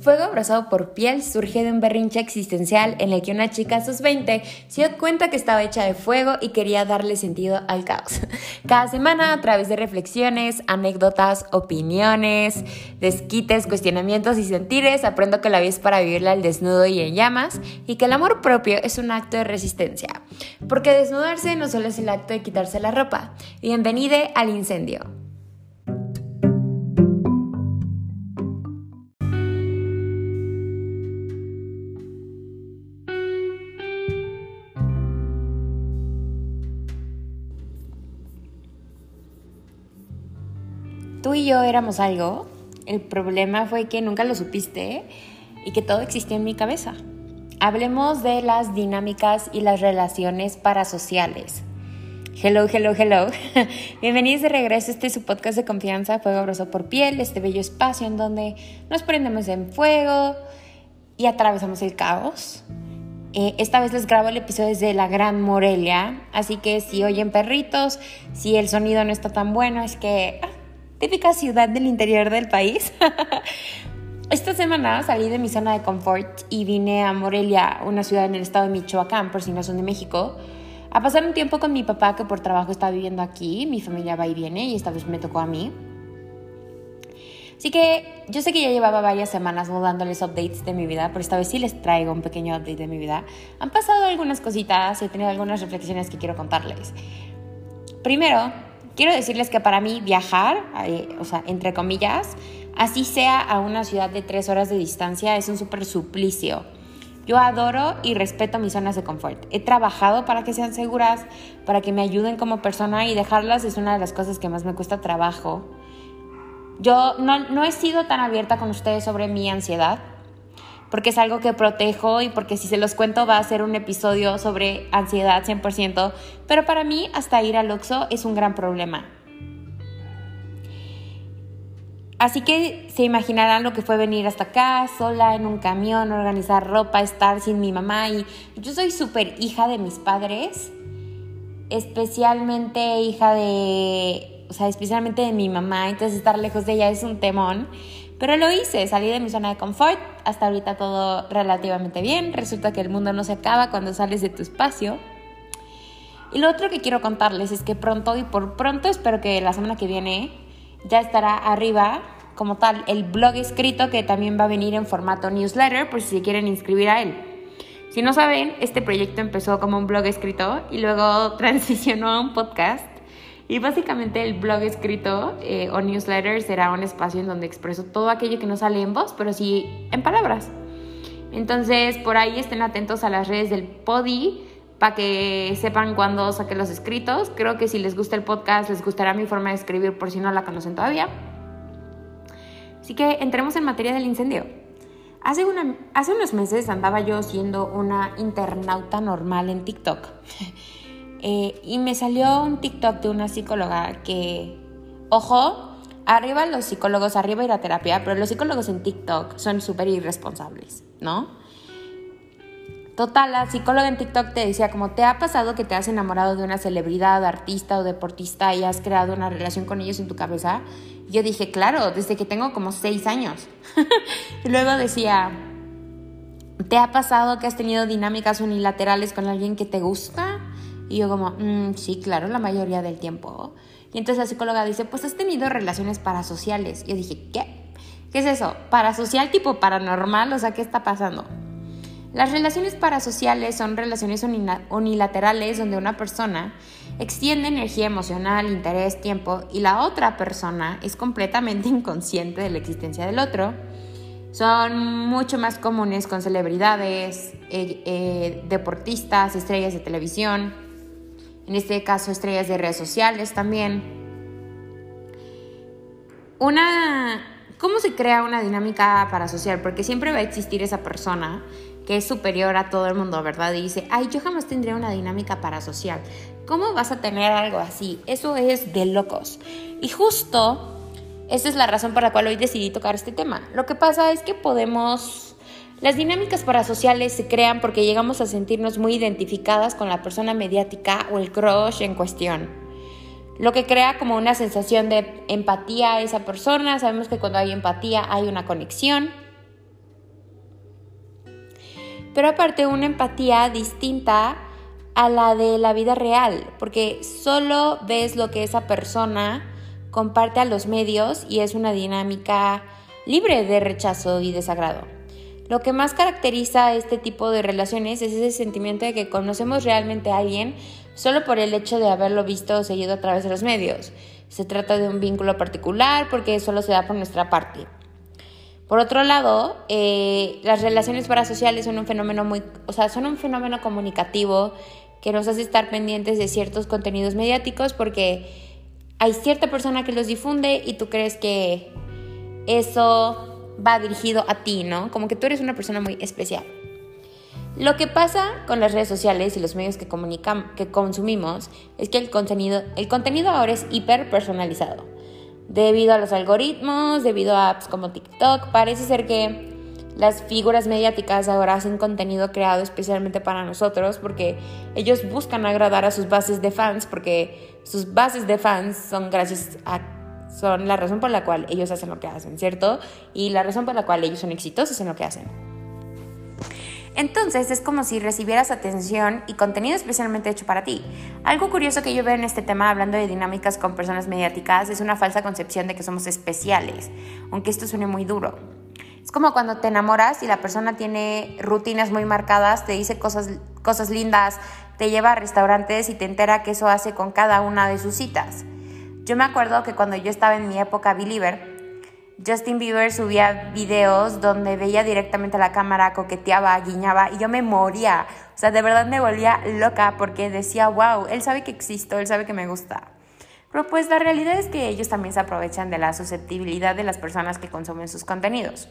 Fuego abrazado por piel surge de un berrinche existencial en el que una chica a sus 20 se dio cuenta que estaba hecha de fuego y quería darle sentido al caos. Cada semana, a través de reflexiones, anécdotas, opiniones, desquites, cuestionamientos y sentires, aprendo que la vida es para vivirla al desnudo y en llamas y que el amor propio es un acto de resistencia. Porque desnudarse no solo es el acto de quitarse la ropa. Bienvenida al incendio. Y yo éramos algo, el problema fue que nunca lo supiste y que todo existía en mi cabeza. Hablemos de las dinámicas y las relaciones parasociales. Hello, hello, hello. Bienvenidos de regreso. Este es su podcast de confianza, Fuego Abroso por Piel, este bello espacio en donde nos prendemos en fuego y atravesamos el caos. Eh, esta vez les grabo el episodio desde la Gran Morelia, así que si oyen perritos, si el sonido no está tan bueno, es que ah, típica ciudad del interior del país. Esta semana salí de mi zona de confort y vine a Morelia, una ciudad en el estado de Michoacán, por si no son de México, a pasar un tiempo con mi papá que por trabajo está viviendo aquí. Mi familia va y viene y esta vez me tocó a mí. Así que yo sé que ya llevaba varias semanas no dándoles updates de mi vida, pero esta vez sí les traigo un pequeño update de mi vida. Han pasado algunas cositas y he tenido algunas reflexiones que quiero contarles. Primero, quiero decirles que para mí viajar, eh, o sea, entre comillas, así sea a una ciudad de tres horas de distancia, es un súper suplicio. Yo adoro y respeto mis zonas de confort. He trabajado para que sean seguras, para que me ayuden como persona y dejarlas es una de las cosas que más me cuesta trabajo. Yo no, no he sido tan abierta con ustedes sobre mi ansiedad, porque es algo que protejo y porque si se los cuento va a ser un episodio sobre ansiedad 100%, pero para mí hasta ir al Oxxo es un gran problema. Así que se imaginarán lo que fue venir hasta acá, sola en un camión, organizar ropa, estar sin mi mamá. Y yo soy súper hija de mis padres, especialmente hija de, o sea, especialmente de mi mamá, entonces estar lejos de ella es un temón. Pero lo hice, salí de mi zona de confort, hasta ahorita todo relativamente bien, resulta que el mundo no se acaba cuando sales de tu espacio. Y lo otro que quiero contarles es que pronto y por pronto, espero que la semana que viene ya estará arriba como tal el blog escrito que también va a venir en formato newsletter por si se quieren inscribir a él. Si no saben, este proyecto empezó como un blog escrito y luego transicionó a un podcast y básicamente el blog escrito eh, o newsletter será un espacio en donde expreso todo aquello que no sale en voz, pero sí en palabras. Entonces, por ahí estén atentos a las redes del Podi para que sepan cuándo saque los escritos. Creo que si les gusta el podcast, les gustará mi forma de escribir por si no la conocen todavía. Así que entremos en materia del incendio. Hace, una, hace unos meses andaba yo siendo una internauta normal en TikTok. Eh, y me salió un TikTok de una psicóloga que, ojo, arriba los psicólogos, arriba ir a terapia, pero los psicólogos en TikTok son súper irresponsables, ¿no? Total, la psicóloga en TikTok te decía como, ¿te ha pasado que te has enamorado de una celebridad, artista o deportista y has creado una relación con ellos en tu cabeza? Yo dije, claro, desde que tengo como seis años. y luego decía, ¿te ha pasado que has tenido dinámicas unilaterales con alguien que te gusta? Y yo como, mm, sí, claro, la mayoría del tiempo. Y entonces la psicóloga dice, pues has tenido relaciones parasociales. Y yo dije, ¿qué? ¿Qué es eso? ¿Parasocial tipo paranormal? O sea, ¿qué está pasando? Las relaciones parasociales son relaciones unilaterales donde una persona extiende energía emocional, interés, tiempo y la otra persona es completamente inconsciente de la existencia del otro. Son mucho más comunes con celebridades, eh, eh, deportistas, estrellas de televisión, en este caso estrellas de redes sociales también. Una, ¿Cómo se crea una dinámica parasocial? Porque siempre va a existir esa persona que es superior a todo el mundo, ¿verdad? Y dice, ay, yo jamás tendría una dinámica parasocial. ¿Cómo vas a tener algo así? Eso es de locos. Y justo esa es la razón por la cual hoy decidí tocar este tema. Lo que pasa es que podemos las dinámicas parasociales se crean porque llegamos a sentirnos muy identificadas con la persona mediática o el crush en cuestión. Lo que crea como una sensación de empatía a esa persona. Sabemos que cuando hay empatía hay una conexión. pero aparte una empatía distinta a la de la vida real, porque solo ves lo que esa persona comparte a los medios y es una dinámica libre de rechazo y desagrado. Lo que más caracteriza a este tipo de relaciones es ese sentimiento de que conocemos realmente a alguien solo por el hecho de haberlo visto o seguido a través de los medios. Se trata de un vínculo particular porque solo se da por nuestra parte. Por otro lado, eh, las relaciones parasociales son un fenómeno muy, o sea, son un fenómeno comunicativo que nos hace estar pendientes de ciertos contenidos mediáticos porque hay cierta persona que los difunde y tú crees que eso va dirigido a ti, ¿no? Como que tú eres una persona muy especial. Lo que pasa con las redes sociales y los medios que, que consumimos es que el contenido, el contenido ahora es hiper personalizado. Debido a los algoritmos, debido a apps como TikTok, parece ser que las figuras mediáticas ahora hacen contenido creado especialmente para nosotros porque ellos buscan agradar a sus bases de fans porque sus bases de fans son gracias a son la razón por la cual ellos hacen lo que hacen, ¿cierto? Y la razón por la cual ellos son exitosos en lo que hacen. Entonces es como si recibieras atención y contenido especialmente hecho para ti. Algo curioso que yo veo en este tema hablando de dinámicas con personas mediáticas es una falsa concepción de que somos especiales, aunque esto suene muy duro. Es como cuando te enamoras y la persona tiene rutinas muy marcadas, te dice cosas, cosas lindas, te lleva a restaurantes y te entera qué eso hace con cada una de sus citas. Yo me acuerdo que cuando yo estaba en mi época believer, Justin Bieber subía videos donde veía directamente a la cámara, coqueteaba, guiñaba y yo me moría. O sea, de verdad me volvía loca porque decía, wow, él sabe que existo, él sabe que me gusta. Pero pues la realidad es que ellos también se aprovechan de la susceptibilidad de las personas que consumen sus contenidos.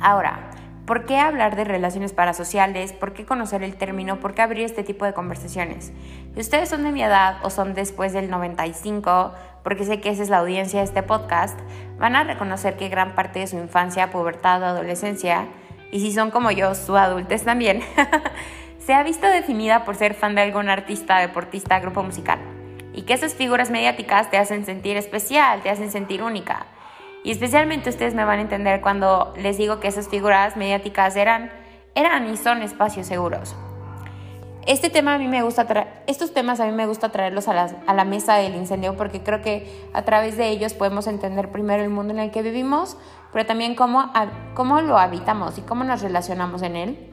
Ahora, ¿Por qué hablar de relaciones parasociales? ¿Por qué conocer el término? ¿Por qué abrir este tipo de conversaciones? Si ustedes son de mi edad o son después del 95, porque sé que esa es la audiencia de este podcast, van a reconocer que gran parte de su infancia, pubertad o adolescencia, y si son como yo, su adultez también, se ha visto definida por ser fan de algún artista, deportista, grupo musical. Y que esas figuras mediáticas te hacen sentir especial, te hacen sentir única. Y especialmente ustedes me van a entender cuando les digo que esas figuras mediáticas eran, eran y son espacios seguros. Este tema a mí me gusta estos temas a mí me gusta traerlos a la, a la mesa del incendio porque creo que a través de ellos podemos entender primero el mundo en el que vivimos, pero también cómo, cómo lo habitamos y cómo nos relacionamos en él,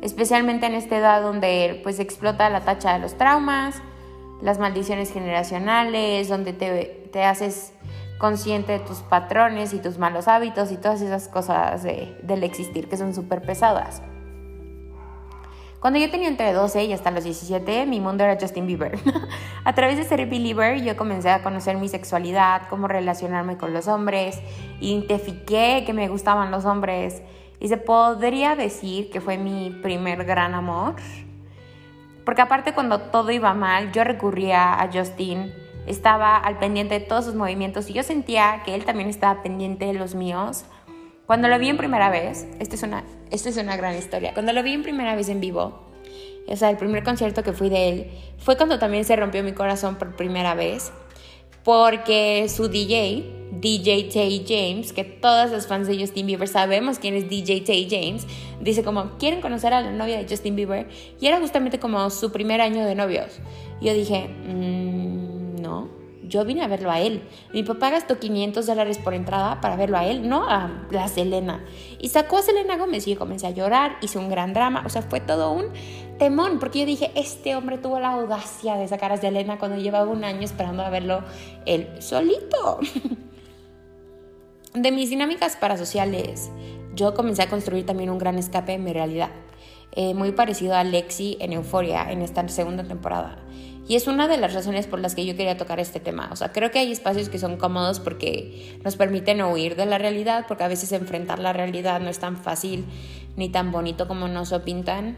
especialmente en esta edad donde pues explota la tacha de los traumas, las maldiciones generacionales, donde te, te haces consciente de tus patrones y tus malos hábitos y todas esas cosas del existir que son súper pesadas. Cuando yo tenía entre 12 y hasta los 17, mi mundo era Justin Bieber. a través de ser believer, yo comencé a conocer mi sexualidad, cómo relacionarme con los hombres, identifiqué que me gustaban los hombres y se podría decir que fue mi primer gran amor. Porque aparte cuando todo iba mal, yo recurría a Justin estaba al pendiente de todos sus movimientos y yo sentía que él también estaba pendiente de los míos. Cuando lo vi en primera vez, esta es una, esta es una gran historia, cuando lo vi en primera vez en vivo, o sea, el primer concierto que fui de él, fue cuando también se rompió mi corazón por primera vez, porque su DJ, DJ Tay James, que todas las fans de Justin Bieber sabemos quién es DJ Tay James, dice como, ¿quieren conocer a la novia de Justin Bieber? Y era justamente como su primer año de novios. Y yo dije, mmm, no, yo vine a verlo a él. Mi papá gastó 500 dólares por entrada para verlo a él, no a la Selena. Y sacó a Selena Gómez y comencé a llorar, hice un gran drama, o sea, fue todo un temón, porque yo dije, este hombre tuvo la audacia de sacar a Selena cuando llevaba un año esperando a verlo él solito. De mis dinámicas parasociales, yo comencé a construir también un gran escape en mi realidad, eh, muy parecido a Lexi en Euforia en esta segunda temporada. Y es una de las razones por las que yo quería tocar este tema. O sea, creo que hay espacios que son cómodos porque nos permiten huir de la realidad, porque a veces enfrentar la realidad no es tan fácil ni tan bonito como nos lo pintan.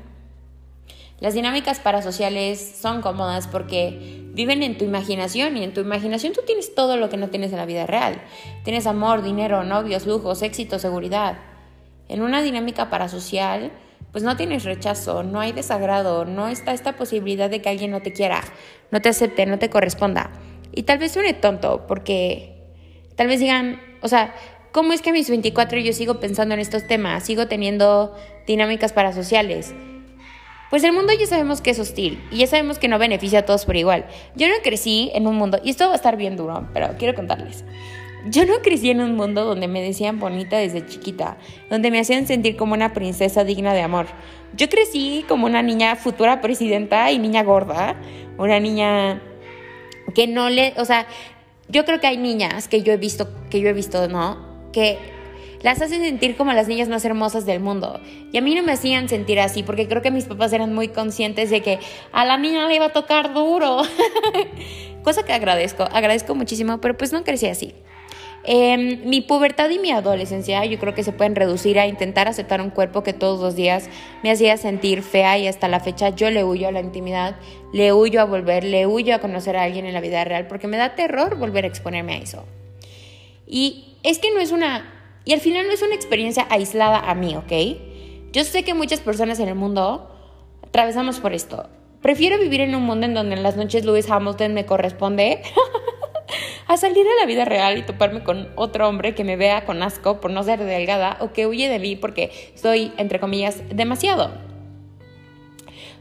Las dinámicas parasociales son cómodas porque viven en tu imaginación y en tu imaginación tú tienes todo lo que no tienes en la vida real. Tienes amor, dinero, novios, lujos, éxito, seguridad. En una dinámica parasocial pues no tienes rechazo, no hay desagrado, no está esta posibilidad de que alguien no te quiera, no te acepte, no te corresponda. Y tal vez suene tonto, porque tal vez digan, o sea, ¿cómo es que a mis 24 yo sigo pensando en estos temas? Sigo teniendo dinámicas parasociales. Pues el mundo ya sabemos que es hostil y ya sabemos que no beneficia a todos por igual. Yo no crecí en un mundo, y esto va a estar bien duro, pero quiero contarles. Yo no crecí en un mundo donde me decían bonita desde chiquita, donde me hacían sentir como una princesa digna de amor. Yo crecí como una niña futura presidenta y niña gorda, una niña que no le, o sea, yo creo que hay niñas que yo he visto, que yo he visto, ¿no? Que las hacen sentir como las niñas más hermosas del mundo. Y a mí no me hacían sentir así, porque creo que mis papás eran muy conscientes de que a la niña le iba a tocar duro. Cosa que agradezco, agradezco muchísimo, pero pues no crecí así. Em, mi pubertad y mi adolescencia yo creo que se pueden reducir a intentar aceptar un cuerpo que todos los días me hacía sentir fea y hasta la fecha yo le huyo a la intimidad, le huyo a volver, le huyo a conocer a alguien en la vida real porque me da terror volver a exponerme a eso. Y es que no es una, y al final no es una experiencia aislada a mí, ¿ok? Yo sé que muchas personas en el mundo atravesamos por esto. Prefiero vivir en un mundo en donde en las noches Lewis Hamilton me corresponde a salir a la vida real y toparme con otro hombre que me vea con asco por no ser delgada o que huye de mí porque soy, entre comillas, demasiado.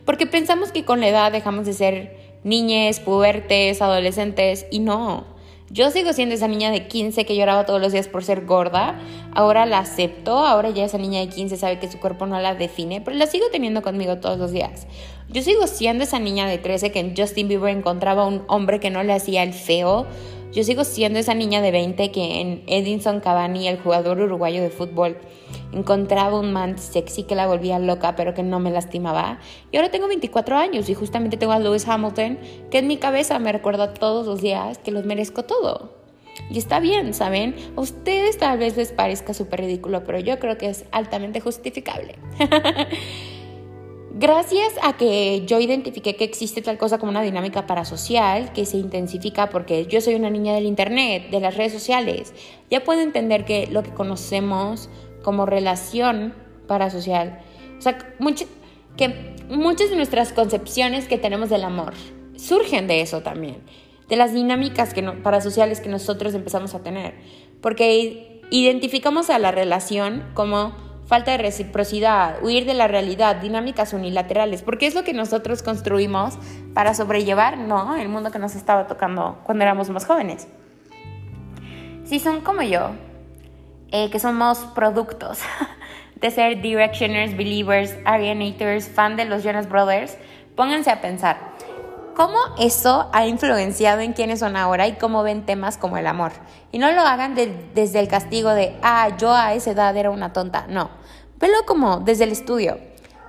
Porque pensamos que con la edad dejamos de ser niñes, pubertes, adolescentes y no. Yo sigo siendo esa niña de 15 que lloraba todos los días por ser gorda. Ahora la acepto. Ahora ya esa niña de 15 sabe que su cuerpo no la define, pero la sigo teniendo conmigo todos los días. Yo sigo siendo esa niña de 13 que en Justin Bieber encontraba un hombre que no le hacía el feo yo sigo siendo esa niña de 20 que en Edinson Cavani, el jugador uruguayo de fútbol, encontraba un man sexy que la volvía loca pero que no me lastimaba. Y ahora tengo 24 años y justamente tengo a Lewis Hamilton que en mi cabeza me recuerda todos los días que los merezco todo. Y está bien, ¿saben? A ustedes tal vez les parezca súper ridículo, pero yo creo que es altamente justificable. Gracias a que yo identifiqué que existe tal cosa como una dinámica parasocial que se intensifica porque yo soy una niña del Internet, de las redes sociales, ya puedo entender que lo que conocemos como relación parasocial, o sea, que muchas de nuestras concepciones que tenemos del amor surgen de eso también, de las dinámicas que parasociales que nosotros empezamos a tener, porque identificamos a la relación como falta de reciprocidad, huir de la realidad, dinámicas unilaterales, porque es lo que nosotros construimos para sobrellevar, ¿no? El mundo que nos estaba tocando cuando éramos más jóvenes. Si son como yo, eh, que somos productos de ser Directioners, Believers, Arianators, fan de los Jonas Brothers, pónganse a pensar, cómo eso ha influenciado en quiénes son ahora y cómo ven temas como el amor. Y no lo hagan desde el castigo de, ah, yo a esa edad era una tonta. No, velo como desde el estudio.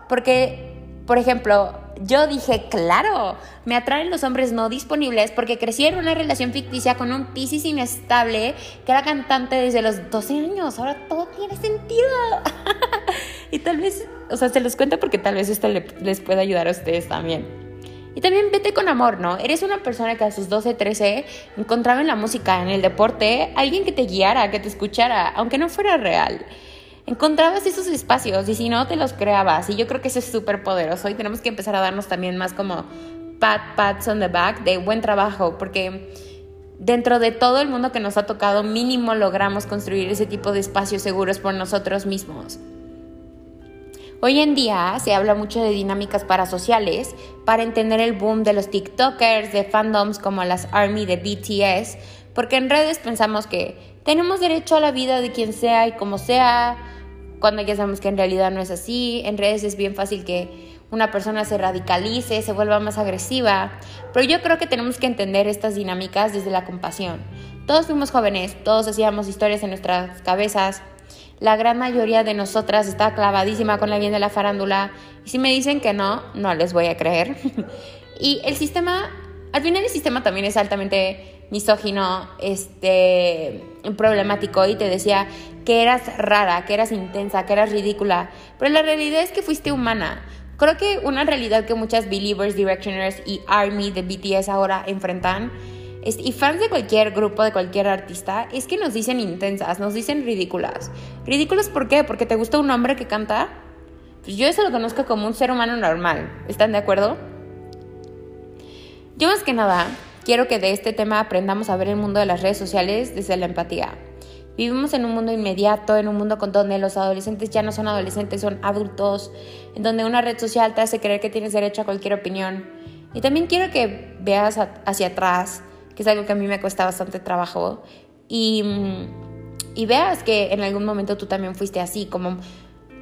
Porque, por ejemplo, yo dije, claro, me atraen los hombres no disponibles porque crecí en una relación ficticia con un piscis inestable que era cantante desde los 12 años. Ahora todo tiene sentido. y tal vez, o sea, se los cuento porque tal vez esto les pueda ayudar a ustedes también. Y también vete con amor, ¿no? Eres una persona que a sus 12, 13 encontraba en la música, en el deporte, alguien que te guiara, que te escuchara, aunque no fuera real. Encontrabas esos espacios y si no, te los creabas. Y yo creo que eso es súper poderoso y tenemos que empezar a darnos también más como pat, pats on the back de buen trabajo, porque dentro de todo el mundo que nos ha tocado, mínimo logramos construir ese tipo de espacios seguros por nosotros mismos. Hoy en día se habla mucho de dinámicas parasociales para entender el boom de los TikTokers, de fandoms como las Army de BTS, porque en redes pensamos que tenemos derecho a la vida de quien sea y como sea, cuando ya sabemos que en realidad no es así. En redes es bien fácil que una persona se radicalice, se vuelva más agresiva, pero yo creo que tenemos que entender estas dinámicas desde la compasión. Todos fuimos jóvenes, todos hacíamos historias en nuestras cabezas, la gran mayoría de nosotras está clavadísima con la bien de la farándula y si me dicen que no, no les voy a creer. y el sistema, al final el sistema también es altamente misógino, este, problemático y te decía que eras rara, que eras intensa, que eras ridícula, pero la realidad es que fuiste humana. Creo que una realidad que muchas believers, directioners y army de BTS ahora enfrentan y fans de cualquier grupo, de cualquier artista, es que nos dicen intensas, nos dicen ridículas. ¿Ridículas por qué? ¿Porque te gusta un hombre que canta? Pues yo eso lo conozco como un ser humano normal. ¿Están de acuerdo? Yo más que nada quiero que de este tema aprendamos a ver el mundo de las redes sociales desde la empatía. Vivimos en un mundo inmediato, en un mundo con donde los adolescentes ya no son adolescentes, son adultos, en donde una red social te hace creer que tienes derecho a cualquier opinión. Y también quiero que veas hacia atrás, que es algo que a mí me cuesta bastante trabajo, y, y veas que en algún momento tú también fuiste así, como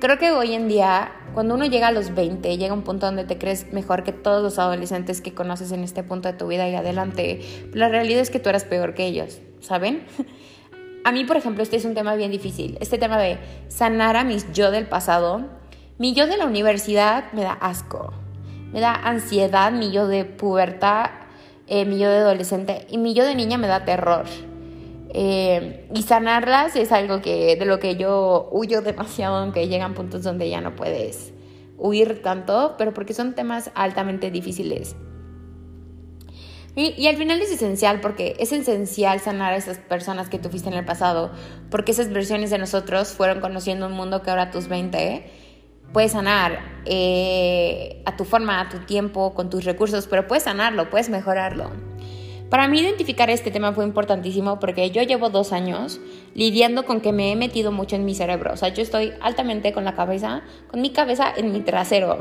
creo que hoy en día, cuando uno llega a los 20, llega a un punto donde te crees mejor que todos los adolescentes que conoces en este punto de tu vida y adelante, la realidad es que tú eras peor que ellos, ¿saben? A mí, por ejemplo, este es un tema bien difícil. Este tema de sanar a mis yo del pasado. Mi yo de la universidad me da asco. Me da ansiedad, mi yo de pubertad, eh, mi yo de adolescente y mi yo de niña me da terror. Eh, y sanarlas es algo que, de lo que yo huyo demasiado, aunque llegan puntos donde ya no puedes huir tanto, pero porque son temas altamente difíciles. Y, al final es esencial porque es esencial sanar a esas personas que tuviste en el pasado, porque esas versiones de nosotros fueron conociendo un mundo que ahora tus 20 puedes sanar eh, a tu forma, a tu tiempo, con tus recursos, pero puedes sanarlo, puedes mejorarlo. Para mí identificar este tema fue importantísimo porque yo llevo dos años lidiando con que me he metido mucho en mi cerebro. O sea, yo estoy altamente con la cabeza, con mi cabeza en mi trasero.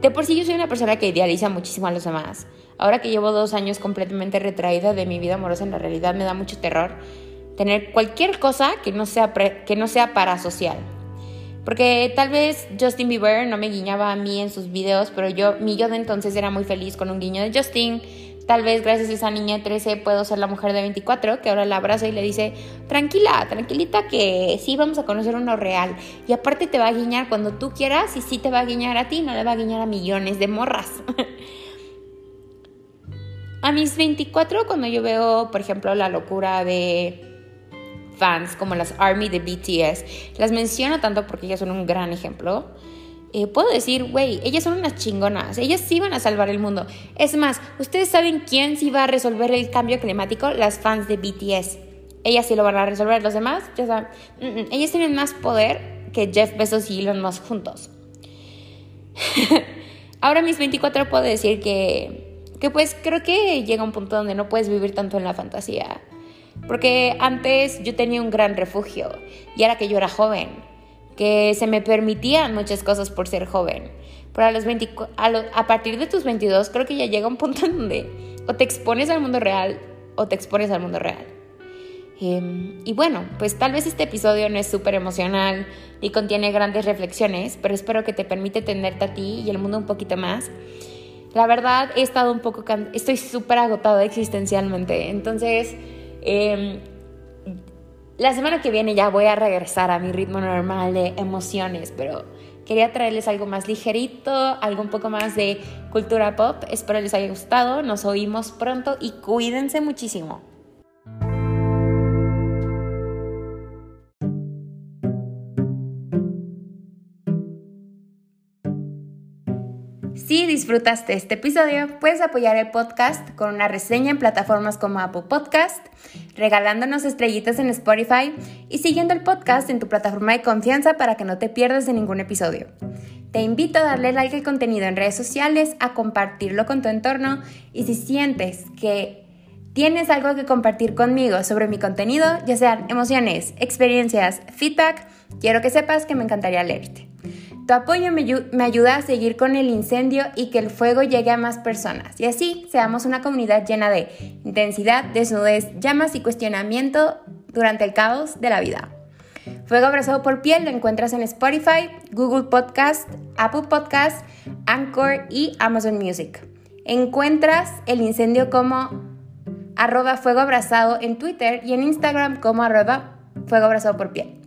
De por sí yo soy una persona que idealiza muchísimo a los demás. Ahora que llevo dos años completamente retraída de mi vida amorosa, en la realidad me da mucho terror tener cualquier cosa que no sea, que no sea parasocial. Porque tal vez Justin Bieber no me guiñaba a mí en sus videos, pero yo, mi yo de entonces era muy feliz con un guiño de Justin. Tal vez gracias a esa niña de 13 puedo ser la mujer de 24 que ahora la abraza y le dice, tranquila, tranquilita que sí vamos a conocer uno real. Y aparte te va a guiñar cuando tú quieras y sí te va a guiñar a ti, no le va a guiñar a millones de morras. A mis 24, cuando yo veo, por ejemplo, la locura de fans como las Army de BTS, las menciono tanto porque ellas son un gran ejemplo. Eh, puedo decir, güey, ellas son unas chingonas, ellas sí van a salvar el mundo. Es más, ¿ustedes saben quién sí va a resolver el cambio climático? Las fans de BTS. Ellas sí lo van a resolver, los demás, ya saben, mm, mm, ellas tienen más poder que Jeff Bezos y Elon Musk juntos. Ahora mis 24 puedo decir que que pues creo que llega un punto donde no puedes vivir tanto en la fantasía. Porque antes yo tenía un gran refugio y era que yo era joven, que se me permitían muchas cosas por ser joven. Pero a, los a, partir de tus 22 creo que ya llega un punto donde o te expones al mundo real o te expones al mundo real. Em, y bueno, pues tal vez este episodio no es súper emocional y contiene grandes reflexiones, pero espero que te permite tenerte a ti y el mundo un poquito más. La verdad, he estado un poco, estoy súper agotada existencialmente. Entonces, em, la semana que viene ya voy a regresar a mi ritmo normal de emociones, pero quería traerles algo más ligerito, algo un poco más de cultura pop. Espero les haya gustado. Nos oímos pronto y cuídense muchísimo. Si disfrutaste este episodio, puedes apoyar el podcast con una reseña en plataformas como Apple Podcast, regalándonos estrellitas en Spotify y siguiendo el podcast en tu plataforma de confianza para que no te pierdas de ningún episodio. Te invito a darle like al contenido en redes sociales, a compartirlo con tu entorno y si sientes que tienes algo que compartir conmigo sobre mi contenido, ya sean emociones, experiencias, feedback, quiero que sepas que me encantaría leerte. Tu apoyo me, ayuda a seguir con el incendio y que el fuego llegue a más personas y así seamos una comunidad llena de intensidad, desnudez, llamas y cuestionamiento durante el caos de la vida. Fuego abrazado por piel lo encuentras en Spotify, Google Podcast, Apple Podcast, Anchor y Amazon Music. Encuentras el incendio como arroba fuego abrazado en Twitter y en Instagram como arroba fuego abrazado por piel.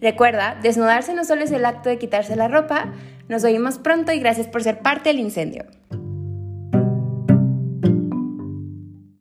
Recuerda, desnudarse no solo es el acto de quitarse la ropa, nos oímos pronto y gracias por ser parte del incendio.